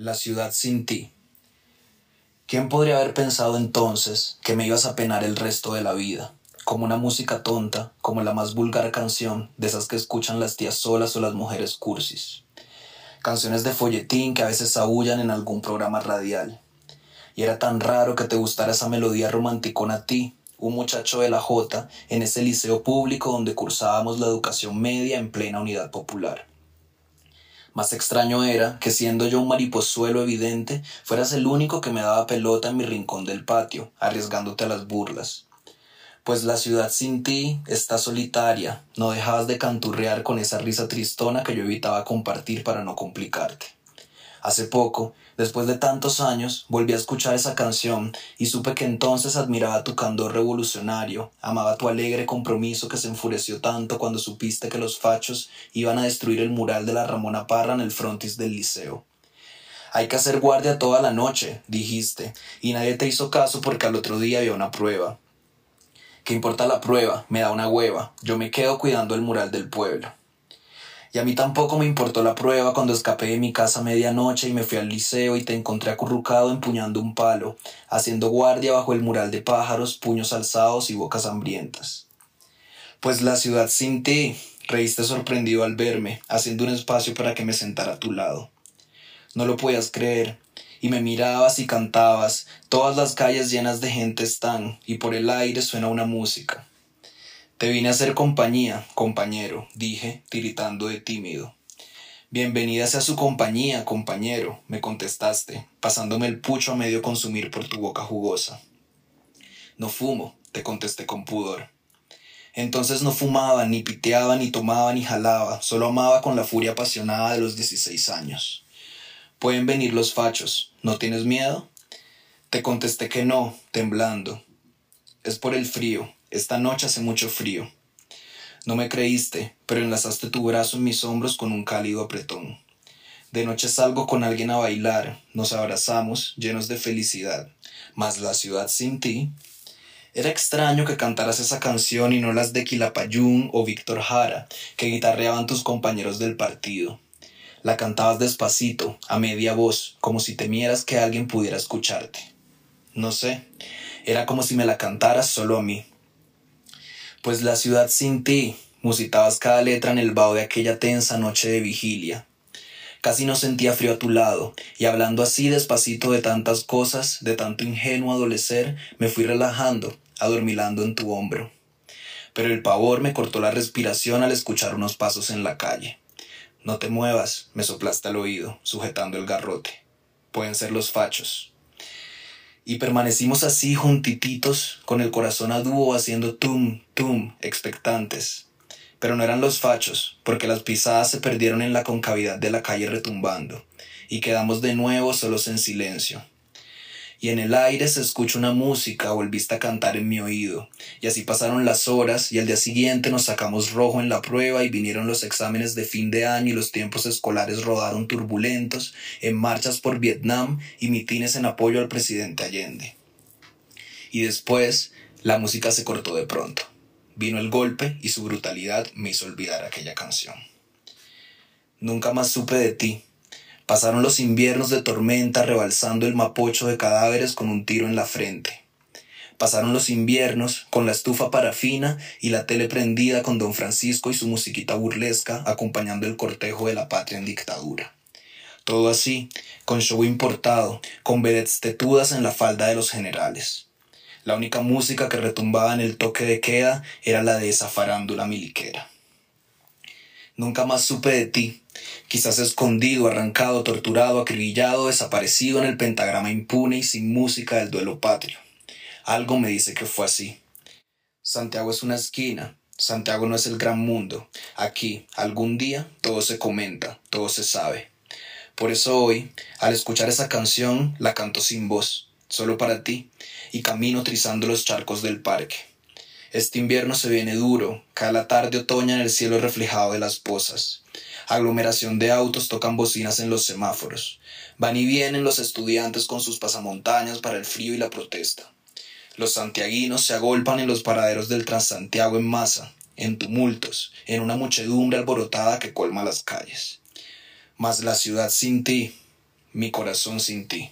La ciudad sin ti. ¿Quién podría haber pensado entonces que me ibas a penar el resto de la vida? Como una música tonta, como la más vulgar canción de esas que escuchan las tías solas o las mujeres cursis. Canciones de folletín que a veces aullan en algún programa radial. Y era tan raro que te gustara esa melodía romanticona a ti, un muchacho de la Jota, en ese liceo público donde cursábamos la educación media en plena unidad popular. Más extraño era que siendo yo un mariposuelo evidente, fueras el único que me daba pelota en mi rincón del patio, arriesgándote a las burlas. Pues la ciudad sin ti está solitaria, no dejabas de canturrear con esa risa tristona que yo evitaba compartir para no complicarte. Hace poco, después de tantos años, volví a escuchar esa canción y supe que entonces admiraba tu candor revolucionario, amaba tu alegre compromiso que se enfureció tanto cuando supiste que los fachos iban a destruir el mural de la Ramona Parra en el frontis del liceo. Hay que hacer guardia toda la noche, dijiste, y nadie te hizo caso porque al otro día había una prueba. ¿Qué importa la prueba? Me da una hueva. Yo me quedo cuidando el mural del pueblo. Y a mí tampoco me importó la prueba cuando escapé de mi casa a medianoche y me fui al liceo y te encontré acurrucado empuñando un palo, haciendo guardia bajo el mural de pájaros, puños alzados y bocas hambrientas. Pues la ciudad sin ti, reíste sorprendido al verme, haciendo un espacio para que me sentara a tu lado. No lo podías creer, y me mirabas y cantabas, todas las calles llenas de gente están, y por el aire suena una música. Te vine a hacer compañía, compañero, dije, tiritando de tímido. Bienvenida sea su compañía, compañero, me contestaste, pasándome el pucho a medio consumir por tu boca jugosa. No fumo, te contesté con pudor. Entonces no fumaba, ni piteaba, ni tomaba, ni jalaba, solo amaba con la furia apasionada de los dieciséis años. Pueden venir los fachos, ¿no tienes miedo? Te contesté que no, temblando. Es por el frío, esta noche hace mucho frío. No me creíste, pero enlazaste tu brazo en mis hombros con un cálido apretón. De noche salgo con alguien a bailar, nos abrazamos, llenos de felicidad. Mas la ciudad sin ti. Era extraño que cantaras esa canción y no las de Quilapayún o Víctor Jara, que guitarreaban tus compañeros del partido. La cantabas despacito, a media voz, como si temieras que alguien pudiera escucharte. No sé, era como si me la cantaras solo a mí. Pues la ciudad sin ti, musitabas cada letra en el vaho de aquella tensa noche de vigilia. Casi no sentía frío a tu lado, y hablando así despacito de tantas cosas, de tanto ingenuo adolecer, me fui relajando, adormilando en tu hombro. Pero el pavor me cortó la respiración al escuchar unos pasos en la calle. No te muevas, me soplaste al oído, sujetando el garrote. Pueden ser los fachos y permanecimos así juntititos, con el corazón a dúo haciendo tum, tum, expectantes. Pero no eran los fachos, porque las pisadas se perdieron en la concavidad de la calle retumbando, y quedamos de nuevo solos en silencio, y en el aire se escucha una música, volviste a cantar en mi oído, y así pasaron las horas, y al día siguiente nos sacamos rojo en la prueba, y vinieron los exámenes de fin de año, y los tiempos escolares rodaron turbulentos, en marchas por Vietnam y mitines en apoyo al presidente Allende. Y después, la música se cortó de pronto. Vino el golpe y su brutalidad me hizo olvidar aquella canción. Nunca más supe de ti, Pasaron los inviernos de tormenta rebalsando el mapocho de cadáveres con un tiro en la frente. Pasaron los inviernos con la estufa parafina y la tele prendida con don Francisco y su musiquita burlesca acompañando el cortejo de la patria en dictadura. Todo así, con show importado, con vedettes tetudas en la falda de los generales. La única música que retumbaba en el toque de queda era la de esa farándula miliquera. Nunca más supe de ti, quizás escondido, arrancado, torturado, acribillado, desaparecido en el pentagrama impune y sin música del duelo patrio. Algo me dice que fue así. Santiago es una esquina, Santiago no es el gran mundo. Aquí, algún día, todo se comenta, todo se sabe. Por eso hoy, al escuchar esa canción, la canto sin voz, solo para ti, y camino trizando los charcos del parque. Este invierno se viene duro, cae la tarde otoña en el cielo reflejado de las pozas. Aglomeración de autos tocan bocinas en los semáforos. Van y vienen los estudiantes con sus pasamontañas para el frío y la protesta. Los santiaguinos se agolpan en los paraderos del Transantiago en masa, en tumultos, en una muchedumbre alborotada que colma las calles. Mas la ciudad sin ti, mi corazón sin ti.